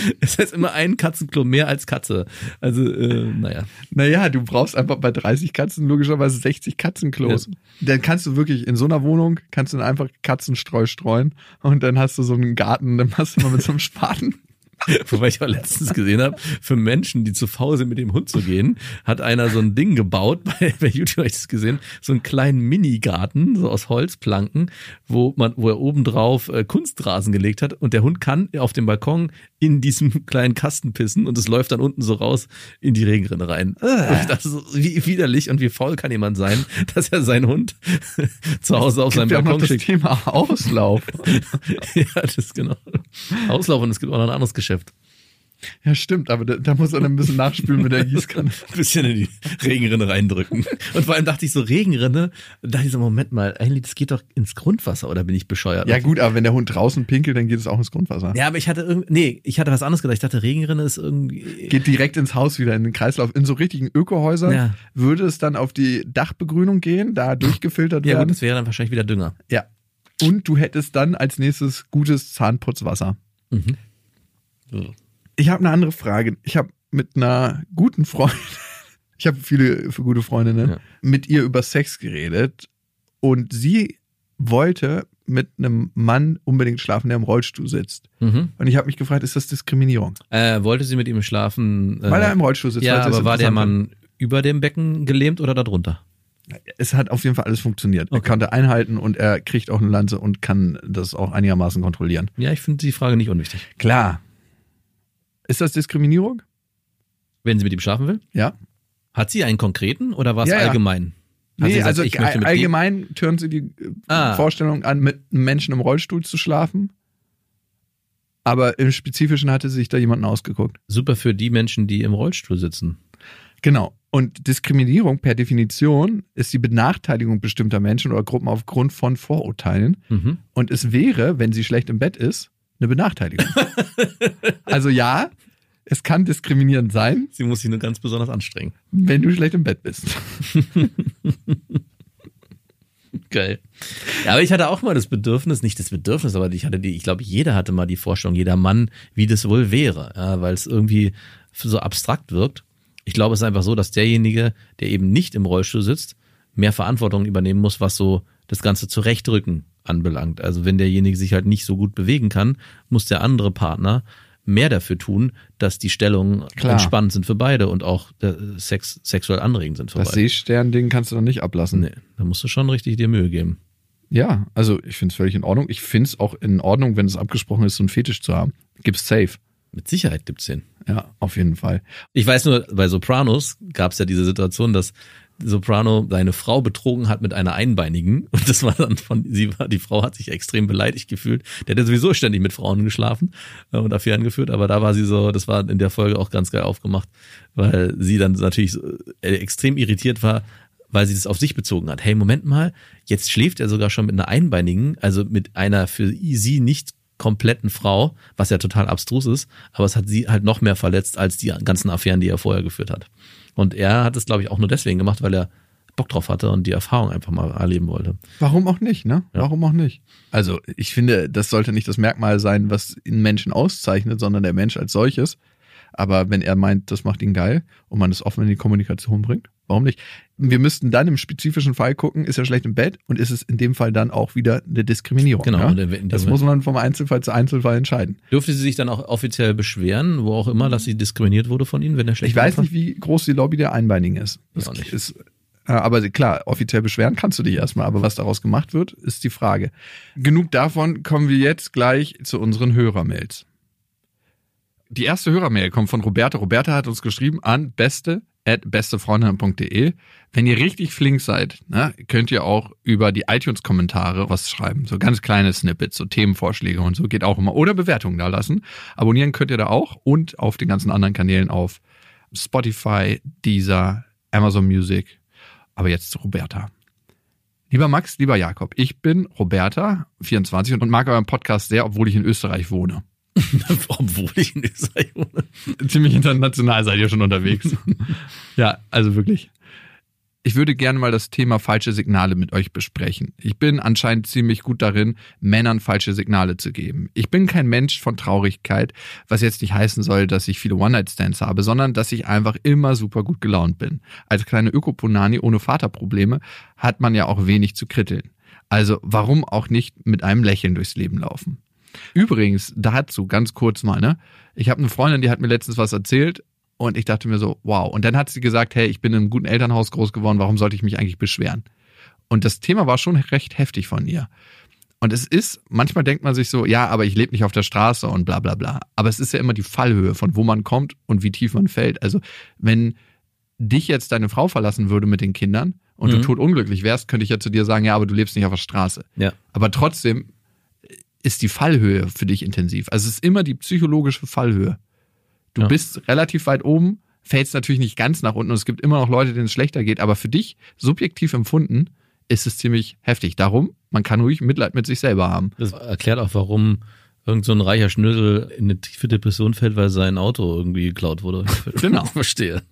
Das heißt immer ein Katzenklo mehr als Katze. Also, äh, naja. Naja, du brauchst einfach bei 30 Katzen logischerweise 60 Katzenklos. Dann kannst du wirklich in so einer Wohnung, kannst du dann einfach Katzenstreu streuen und dann hast du so einen Garten, dann hast du immer mit so einem Spaten. Wobei ich auch letztens gesehen habe, für Menschen, die zu faul sind, mit dem Hund zu gehen, hat einer so ein Ding gebaut, bei, bei YouTube habe ich das gesehen, so einen kleinen Mini-Garten, so aus Holzplanken, wo man, wo er obendrauf äh, Kunstrasen gelegt hat und der Hund kann auf dem Balkon in diesem kleinen Kasten pissen und es läuft dann unten so raus in die Regenrinne rein. Ich dachte so, wie widerlich und wie faul kann jemand sein, dass er seinen Hund zu Hause auf seinem Gibt ja Balkon das schickt. Thema Auslauf. ja, das ist genau. Auslauf und es gibt auch noch ein anderes Geschäft. Ja, stimmt, aber da, da muss er dann ein bisschen nachspülen mit der Gießkanne. Ein bisschen in die Regenrinne reindrücken. Und vor allem dachte ich so, Regenrinne, da dachte ich so, Moment mal, eigentlich, das geht doch ins Grundwasser, oder bin ich bescheuert? Ja gut, aber wenn der Hund draußen pinkelt, dann geht es auch ins Grundwasser. Ja, aber ich hatte irgendwie, nee, ich hatte was anderes gedacht. Ich dachte, Regenrinne ist irgendwie. Geht direkt ins Haus wieder, in den Kreislauf. In so richtigen Ökohäusern Ja. würde es dann auf die Dachbegrünung gehen, da durchgefiltert Ja, gut, werden. das wäre dann wahrscheinlich wieder Dünger. Ja. Und du hättest dann als nächstes gutes Zahnputzwasser. Mhm. Ich habe eine andere Frage. Ich habe mit einer guten Freundin, ich habe viele gute Freundinnen, Ja. mit ihr über Sex geredet und sie wollte mit einem Mann unbedingt schlafen, der im Rollstuhl sitzt. Mhm. Und ich habe mich gefragt, ist das Diskriminierung? Äh, wollte sie mit ihm schlafen? Äh, Weil er im Rollstuhl sitzt. ja, aber war der Mann über dem Becken gelähmt oder darunter? Es hat auf jeden Fall alles funktioniert. Er Okay. konnte einhalten und er kriegt auch eine Lanze und kann das auch einigermaßen kontrollieren. Ja, ich finde die Frage nicht unwichtig. Klar. Ist das Diskriminierung? Wenn sie mit ihm schlafen will? Ja. Hat sie einen konkreten oder war es Ja, ja. allgemein? Sie Nee, gesagt, also allgemein tören sie die äh, Ah. Vorstellung an, mit einem Menschen im Rollstuhl zu schlafen. Aber im Spezifischen hatte sich da jemanden ausgeguckt. Super für die Menschen, die im Rollstuhl sitzen. Genau. Und Diskriminierung per Definition ist die Benachteiligung bestimmter Menschen oder Gruppen aufgrund von Vorurteilen. Mhm. Und es wäre, wenn sie schlecht im Bett ist, eine Benachteiligung. also ja, es kann diskriminierend sein, Sie muss sich nur ganz besonders anstrengen. wenn du schlecht im Bett bist. Geil. Ja, aber ich hatte auch mal das Bedürfnis, nicht das Bedürfnis, aber ich hatte die, ich glaube, jeder hatte mal die Vorstellung, jeder Mann, wie das wohl wäre, ja, weil es irgendwie so abstrakt wirkt. Ich glaube, es ist einfach so, dass derjenige, der eben nicht im Rollstuhl sitzt, mehr Verantwortung übernehmen muss, was so das ganze Zurechtrücken anbelangt. Also wenn derjenige sich halt nicht so gut bewegen kann, muss der andere Partner mehr dafür tun, dass die Stellungen Klar. entspannt sind für beide und auch der Sex, sexuell anregend sind für Das beide. Seestern-Ding kannst du doch nicht ablassen. Nee, da musst du schon richtig dir Mühe geben. Ja, also ich finde es völlig in Ordnung. Ich finde es auch in Ordnung, wenn es abgesprochen ist, so einen Fetisch zu haben. Gibt's safe. Mit Sicherheit gibt's den. Ja, auf jeden Fall. Ich weiß nur, bei Sopranos gab's ja diese Situation, dass Soprano seine Frau betrogen hat mit einer Einbeinigen und das war dann von sie war die Frau hat sich extrem beleidigt gefühlt. Der hat ja sowieso ständig mit Frauen geschlafen äh, und Affären geführt, aber da war sie so, das war in der Folge auch ganz geil aufgemacht, weil sie dann natürlich äh, extrem irritiert war, weil sie das auf sich bezogen hat. Hey, Moment mal, jetzt schläft er sogar schon mit einer Einbeinigen, also mit einer für sie nicht kompletten Frau, was ja total abstrus ist, aber es hat sie halt noch mehr verletzt als die ganzen Affären, die er vorher geführt hat. Und er hat es, glaube ich, auch nur deswegen gemacht, weil er Bock drauf hatte und die Erfahrung einfach mal erleben wollte. Warum auch nicht, ne? Ja. Warum auch nicht? Also, ich finde, das sollte nicht das Merkmal sein, was einen Menschen auszeichnet, sondern der Mensch als solches. Aber wenn er meint, das macht ihn geil und man es offen in die Kommunikation bringt, warum nicht? Wir müssten dann im spezifischen Fall gucken, ist er schlecht im Bett und ist es in dem Fall dann auch wieder eine Diskriminierung. Genau, Ja? Das muss man vom Einzelfall zu Einzelfall entscheiden. Dürfte sie sich dann auch offiziell beschweren, wo auch immer, dass sie diskriminiert wurde von ihnen, wenn er schlecht Ich weiß nicht, wie groß die Lobby der Einbeinigen ist. Das auch nicht. ist äh, aber klar, offiziell beschweren kannst du dich erstmal, aber was daraus gemacht wird, ist die Frage. Genug davon, kommen wir jetzt gleich zu unseren Hörermails. Die erste Hörermail kommt von Roberta. Roberta hat uns geschrieben an beste at bestefreundin.de. Wenn ihr richtig flink seid, ne, könnt ihr auch über die iTunes-Kommentare was schreiben. So ganz kleine Snippets, so Themenvorschläge und so geht auch immer. Oder Bewertungen da lassen. Abonnieren könnt ihr da auch und auf den ganzen anderen Kanälen auf Spotify, Deezer, Amazon Music. Aber jetzt zu Roberta. Lieber Max, lieber Jakob, ich bin Roberta, 24 und mag euren Podcast sehr, obwohl ich in Österreich wohne. Obwohl ich in Österreich wohne. Ziemlich international seid ihr schon unterwegs. ja, also wirklich. Ich würde gerne mal das Thema falsche Signale mit euch besprechen. Ich bin anscheinend ziemlich gut darin, Männern falsche Signale zu geben. Ich bin kein Mensch von Traurigkeit, was jetzt nicht heißen soll, dass ich viele One-Night-Stands habe, sondern dass ich einfach immer super gut gelaunt bin. Als kleine Ökoponani ohne Vaterprobleme hat man ja auch wenig zu kritteln. Also warum auch nicht mit einem Lächeln durchs Leben laufen? Übrigens, dazu ganz kurz mal, ne? Ich habe eine Freundin, die hat mir letztens was erzählt und ich dachte mir so, wow. Und dann hat sie gesagt, hey, ich bin in einem guten Elternhaus groß geworden, warum sollte ich mich eigentlich beschweren? Und das Thema war schon recht heftig von ihr. Und es ist, manchmal denkt man sich so, ja, aber ich lebe nicht auf der Straße und bla bla bla. Aber es ist ja immer die Fallhöhe, von wo man kommt und wie tief man fällt. Also wenn dich jetzt deine Frau verlassen würde mit den Kindern und Mhm. du totunglücklich wärst, könnte ich ja zu dir sagen, ja, aber du lebst nicht auf der Straße. Ja. Aber trotzdem ist die Fallhöhe für dich intensiv. Also es ist immer die psychologische Fallhöhe. Du Ja. bist relativ weit oben, fällst natürlich nicht ganz nach unten und es gibt immer noch Leute, denen es schlechter geht, aber für dich, subjektiv empfunden, ist es ziemlich heftig. Darum, man kann ruhig Mitleid mit sich selber haben. Das erklärt auch, warum irgend so ein reicher Schnösel in eine tiefe Depression fällt, weil sein Auto irgendwie geklaut wurde. Genau. Verstehe.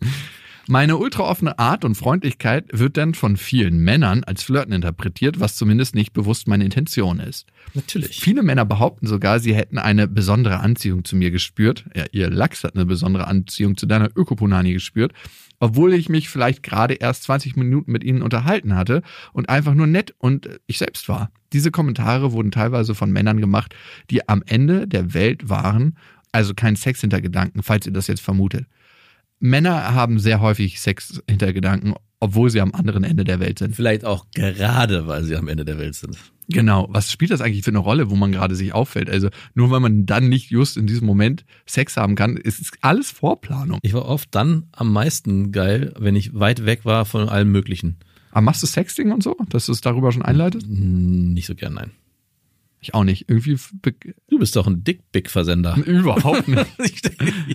Meine ultraoffene Art und Freundlichkeit wird dann von vielen Männern als Flirten interpretiert, was zumindest nicht bewusst meine Intention ist. Natürlich. Viele Männer behaupten sogar, sie hätten eine besondere Anziehung zu mir gespürt. Ja, ihr Lachs hat eine besondere Anziehung zu deiner Ökopunani gespürt. Obwohl ich mich vielleicht gerade erst 20 Minuten mit ihnen unterhalten hatte und einfach nur nett und ich selbst war. Diese Kommentare wurden teilweise von Männern gemacht, die am Ende der Welt waren, also kein Sex-Hintergedanken, falls ihr das jetzt vermutet. Männer haben sehr häufig Sex-Hintergedanken, obwohl sie am anderen Ende der Welt sind. Vielleicht auch gerade, weil sie am Ende der Welt sind. Genau. Was spielt das eigentlich für eine Rolle, wo man gerade sich auffällt? Also nur weil man dann nicht just in diesem Moment Sex haben kann, ist es alles Vorplanung. Ich war oft dann am meisten geil, wenn ich weit weg war von allem Möglichen. Aber machst du Sexting und so, dass du es darüber schon einleitest? Nicht so gern, nein. Ich auch nicht. Irgendwie Du bist doch ein Dickpick-Versender. überhaupt nicht.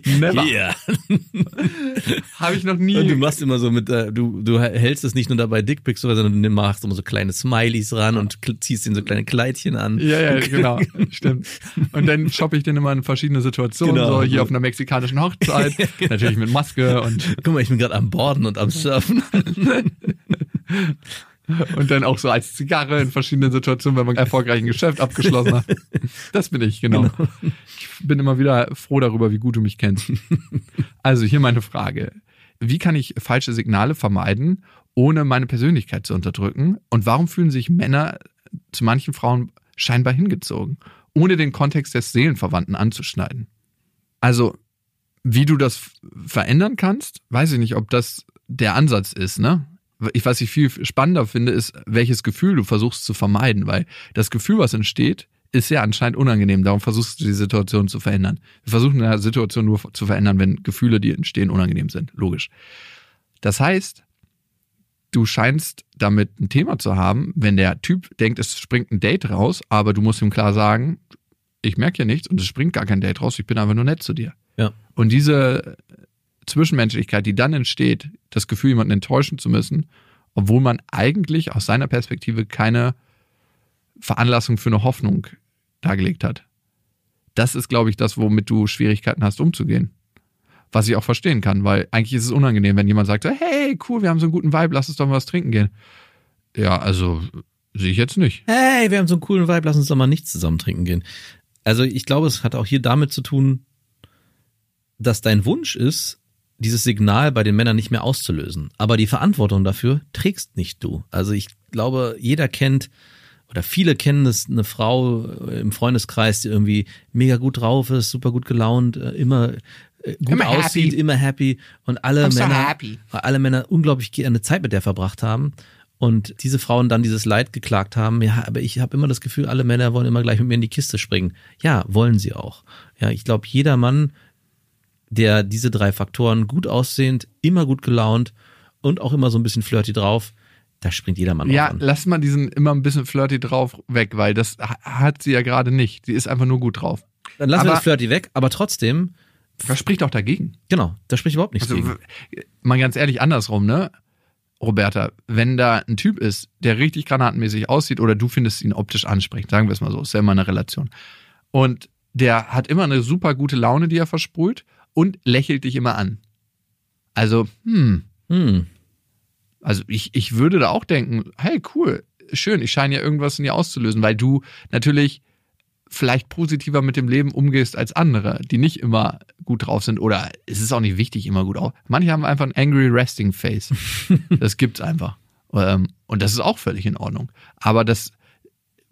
Never. Yeah. Habe ich noch nie. Und du machst immer so mit, äh, du, du hältst es nicht nur dabei Dickpics, sondern du machst immer so kleine Smileys ran und ziehst ihnen so kleine Kleidchen an. ja, ja, genau. Stimmt. Und dann shoppe ich den immer in verschiedene Situationen, Genau. so hier auf einer mexikanischen Hochzeit, natürlich mit Maske und, Guck mal, ich bin gerade am Borden und am Surfen. und dann auch so als Zigarre in verschiedenen Situationen, wenn man erfolgreich ein Geschäft abgeschlossen hat. Das bin ich, genau. Ich bin immer wieder froh darüber, wie gut du mich kennst. Also hier meine Frage. Wie kann ich falsche Signale vermeiden, ohne meine Persönlichkeit zu unterdrücken? Und warum fühlen sich Männer zu manchen Frauen scheinbar hingezogen, ohne den Kontext des Seelenverwandten anzuschneiden? Also, wie du das verändern kannst, weiß ich nicht, ob das der Ansatz ist, ne? Ich, was ich viel spannender finde, ist, welches Gefühl du versuchst zu vermeiden, weil das Gefühl, was entsteht, ist ja anscheinend unangenehm. Darum versuchst du die Situation zu verändern. Wir versuchen eine Situation nur zu verändern, wenn Gefühle, die entstehen, unangenehm sind. Logisch. Das heißt, du scheinst damit ein Thema zu haben, wenn der Typ denkt, es springt ein Date raus, aber du musst ihm klar sagen, ich merke hier nichts und es springt gar kein Date raus, ich bin einfach nur nett zu dir. Ja. Und diese Zwischenmenschlichkeit, die dann entsteht, das Gefühl, jemanden enttäuschen zu müssen, obwohl man eigentlich aus seiner Perspektive keine Veranlassung für eine Hoffnung dargelegt hat. Das ist, glaube ich, das, womit du Schwierigkeiten hast, umzugehen. Was ich auch verstehen kann, weil eigentlich ist es unangenehm, wenn jemand sagt, hey, cool, wir haben so einen guten Vibe, lass uns doch mal was trinken gehen. Ja, also sehe ich jetzt nicht. Hey, wir haben so einen coolen Vibe, lass uns doch mal nicht zusammen trinken gehen. Also ich glaube, es hat auch hier damit zu tun, dass dein Wunsch ist, dieses Signal bei den Männern nicht mehr auszulösen. Aber die Verantwortung dafür trägst nicht du. Also ich glaube, jeder kennt oder viele kennen es, eine Frau im Freundeskreis, die irgendwie mega gut drauf ist, super gut gelaunt, äh, immer äh, gut Immer aussieht, happy. immer happy und alle I'm so Männer, happy. alle Männer unglaublich gerne Zeit mit der verbracht haben und diese Frauen dann dieses Leid geklagt haben. Ja, aber ich habe immer das Gefühl, alle Männer wollen immer gleich mit mir in die Kiste springen. Ja, wollen sie auch. Ja, ich glaube, jeder Mann, der diese drei Faktoren gut aussehend, immer gut gelaunt und auch immer so ein bisschen flirty drauf, da springt jeder Mann Ja, an. lass mal diesen immer ein bisschen flirty drauf weg, weil das ha- hat sie ja gerade nicht. Sie ist einfach nur gut drauf. Dann lassen wir aber- das flirty weg, aber trotzdem, Das spricht auch dagegen. genau, da spricht überhaupt nichts Also, gegen. mal ganz ehrlich andersrum, ne? Roberta, wenn da ein Typ ist, der richtig granatenmäßig aussieht oder du findest ihn optisch ansprechend, sagen wir es mal so, ist ja immer eine Relation. Und der hat immer eine super gute Laune, die er versprüht und lächelt dich immer an. Also, hm, Hm. also ich, ich würde da auch denken, hey, cool, schön, ich scheine ja irgendwas in dir auszulösen, weil du natürlich vielleicht positiver mit dem Leben umgehst als andere, die nicht immer gut drauf sind oder es ist auch nicht wichtig, immer gut auf. Manche haben einfach ein angry resting face. Das gibt's einfach. Ähm, Und das ist auch völlig in Ordnung. Aber dass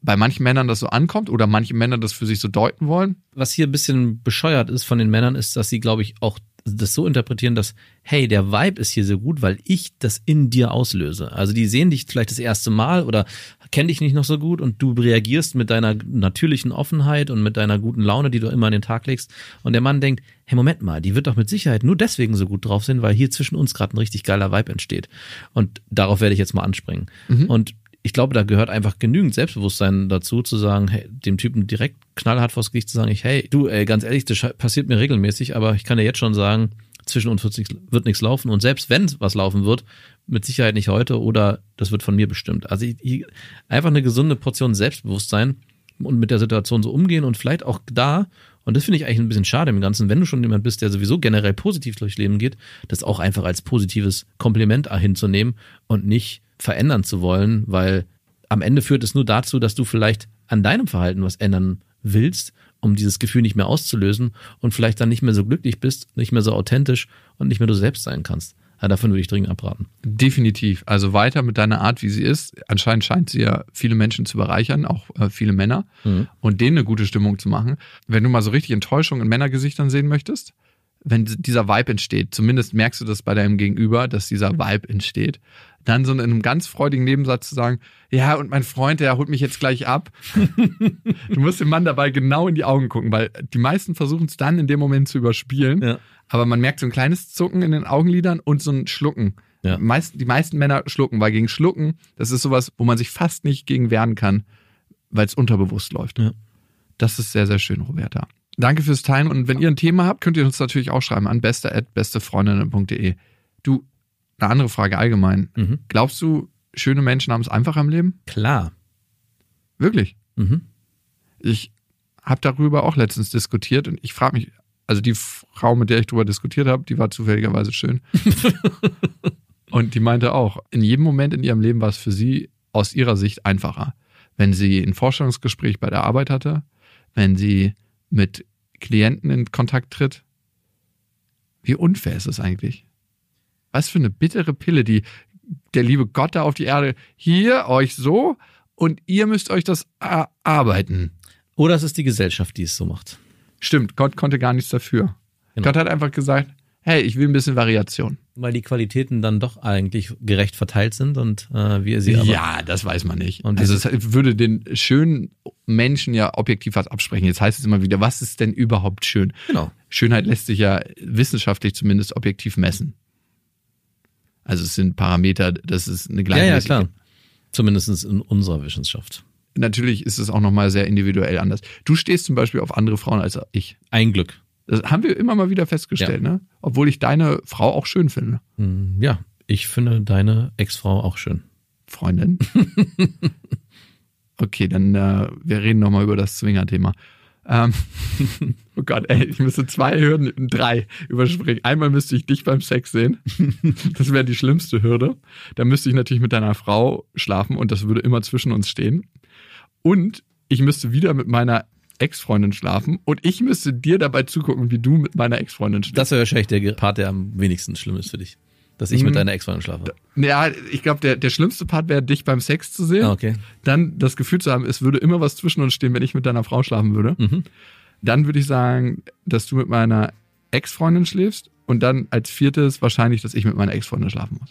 bei manchen Männern das so ankommt oder manche Männer das für sich so deuten wollen, was hier ein bisschen bescheuert ist von den Männern, ist, dass sie, glaube ich, auch das so interpretieren, dass, hey, der Vibe ist hier so gut, weil ich das in dir auslöse. Also die sehen dich vielleicht das erste Mal oder kenne dich nicht noch so gut und du reagierst mit deiner natürlichen Offenheit und mit deiner guten Laune, die du immer an den Tag legst. Und der Mann denkt, hey, Moment mal, die wird doch mit Sicherheit nur deswegen so gut drauf sein, weil hier zwischen uns gerade ein richtig geiler Vibe entsteht. Und darauf werde ich jetzt mal anspringen. Und ich glaube, da gehört einfach genügend Selbstbewusstsein dazu, zu sagen, hey, dem Typen direkt knallhart vors Gesicht zu sagen, ich, hey, du, ey, ganz ehrlich, das passiert mir regelmäßig, aber ich kann dir jetzt schon sagen, zwischen uns wird nichts laufen. Und selbst wenn was laufen wird, mit Sicherheit nicht heute oder das wird von mir bestimmt. Also ich, ich, einfach eine gesunde Portion Selbstbewusstsein und mit der Situation so umgehen und vielleicht auch da, und das finde ich eigentlich ein bisschen schade im Ganzen, wenn du schon jemand bist, der sowieso generell positiv durchs Leben geht, das auch einfach als positives Kompliment hinzunehmen und nicht verändern zu wollen, weil am Ende führt es nur dazu, dass du vielleicht an deinem Verhalten was ändern willst, um dieses Gefühl nicht mehr auszulösen und vielleicht dann nicht mehr so glücklich bist, nicht mehr so authentisch und nicht mehr du selbst sein kannst. Ja, davon würde ich dringend abraten. Definitiv. Also weiter mit deiner Art, wie sie ist. Anscheinend scheint sie ja viele Menschen zu bereichern, auch äh, viele Männer, Mhm. und denen eine gute Stimmung zu machen. Wenn du mal so richtig Enttäuschung in Männergesichtern sehen möchtest, wenn dieser Vibe entsteht, zumindest merkst du das bei deinem Gegenüber, dass dieser Vibe entsteht, dann so in einem ganz freudigen Nebensatz zu sagen, ja, und mein Freund, der holt mich jetzt gleich ab. du musst dem Mann dabei genau in die Augen gucken, weil die meisten versuchen es dann in dem Moment zu überspielen. Ja. Aber man merkt so ein kleines Zucken in den Augenlidern und so ein Schlucken. Ja. Meist, die meisten Männer schlucken, weil gegen Schlucken, das ist sowas, wo man sich fast nicht gegen wehren kann, weil es unterbewusst läuft. Ja. Das ist sehr, sehr schön, Roberta. Danke fürs Teilen und wenn ihr ein Thema habt, könnt ihr uns natürlich auch schreiben an beste@bestefreundinnen.de. Du, eine andere Frage allgemein. Mhm. Glaubst du, schöne Menschen haben es einfacher im Leben? Klar. Wirklich? Mhm. Ich habe darüber auch letztens diskutiert und ich frage mich, also die Frau, mit der ich darüber diskutiert habe, die war zufälligerweise schön. und die meinte auch, in jedem Moment in ihrem Leben war es für sie aus ihrer Sicht einfacher. Wenn sie ein Vorstellungsgespräch bei der Arbeit hatte, wenn sie mit Klienten in Kontakt tritt. Wie unfair ist es eigentlich? Was für eine bittere Pille, die der liebe Gott da auf die Erde, hier euch so und ihr müsst euch das erarbeiten. Oder es ist die Gesellschaft, die es so macht. Stimmt, Gott konnte gar nichts dafür. Genau. Gott hat einfach gesagt, hey, ich will ein bisschen Variation. Weil die Qualitäten dann doch eigentlich gerecht verteilt sind und äh, wir sie aber. ja, das weiß man nicht. Und also es würde den schönen Menschen ja objektiv was absprechen. Jetzt heißt es immer wieder, was ist denn überhaupt schön? Genau. Schönheit lässt sich ja wissenschaftlich zumindest objektiv messen. Also es sind Parameter, das ist eine Ja, gleichmäßige. ja, klar. Zumindest in unserer Wissenschaft. Natürlich ist es auch nochmal sehr individuell anders. Du stehst zum Beispiel auf andere Frauen als ich. Ein Glück. Das haben wir immer mal wieder festgestellt, ne? Obwohl ich deine Frau auch schön finde. Hm, Ja, ich finde deine Ex-Frau auch schön. Freundin. okay, dann äh, wir reden nochmal über das Zwinger-Thema. Ähm, oh Gott, ey, ich müsste zwei Hürden, drei überspringen. Einmal müsste ich dich beim Sex sehen. Das wäre die schlimmste Hürde. Da müsste ich natürlich mit deiner Frau schlafen und das würde immer zwischen uns stehen. Und ich müsste wieder mit meiner Ex-Freundin schlafen und ich müsste dir dabei zugucken, wie du mit meiner Ex-Freundin schläfst. Das wäre wahrscheinlich der Part, der am wenigsten schlimm ist für dich. Dass ich mit Mhm. deiner Ex-Freundin schlafe. Ja, ich glaube, der, der schlimmste Part wäre, dich beim Sex zu sehen. Ah, okay. Dann das Gefühl zu haben, es würde immer was zwischen uns stehen, wenn ich mit deiner Frau schlafen würde. Mhm. Dann würde ich sagen, dass du mit meiner Ex-Freundin schläfst. Und dann als viertes wahrscheinlich, dass ich mit meiner Ex-Freundin schlafen muss.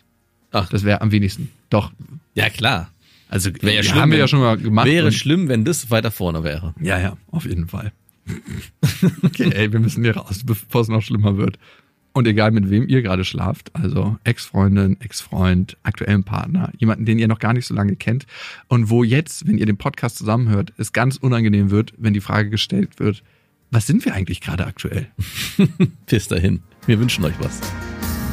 Ach. Das wäre am wenigsten. Doch. Ja, klar. Also Wäre ja schlimm, haben wir ja schon mal gemacht. Wäre schlimm, wenn das weiter vorne wäre. Ja, ja, auf jeden Fall. okay, ey, wir müssen hier raus, bevor es noch schlimmer wird. Und egal mit wem ihr gerade schlaft, also Ex-Freundin, Ex-Freund, aktuellen Partner, jemanden, den ihr noch gar nicht so lange kennt und wo jetzt, wenn ihr den Podcast zusammenhört, es ganz unangenehm wird, wenn die Frage gestellt wird, was sind wir eigentlich gerade aktuell? Bis dahin. Wir wünschen euch was.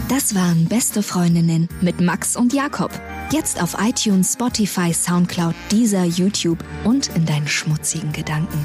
Das waren Beste Freundinnen mit Max und Jakob. Jetzt auf iTunes, Spotify, Soundcloud, dieser YouTube und in deinen schmutzigen Gedanken.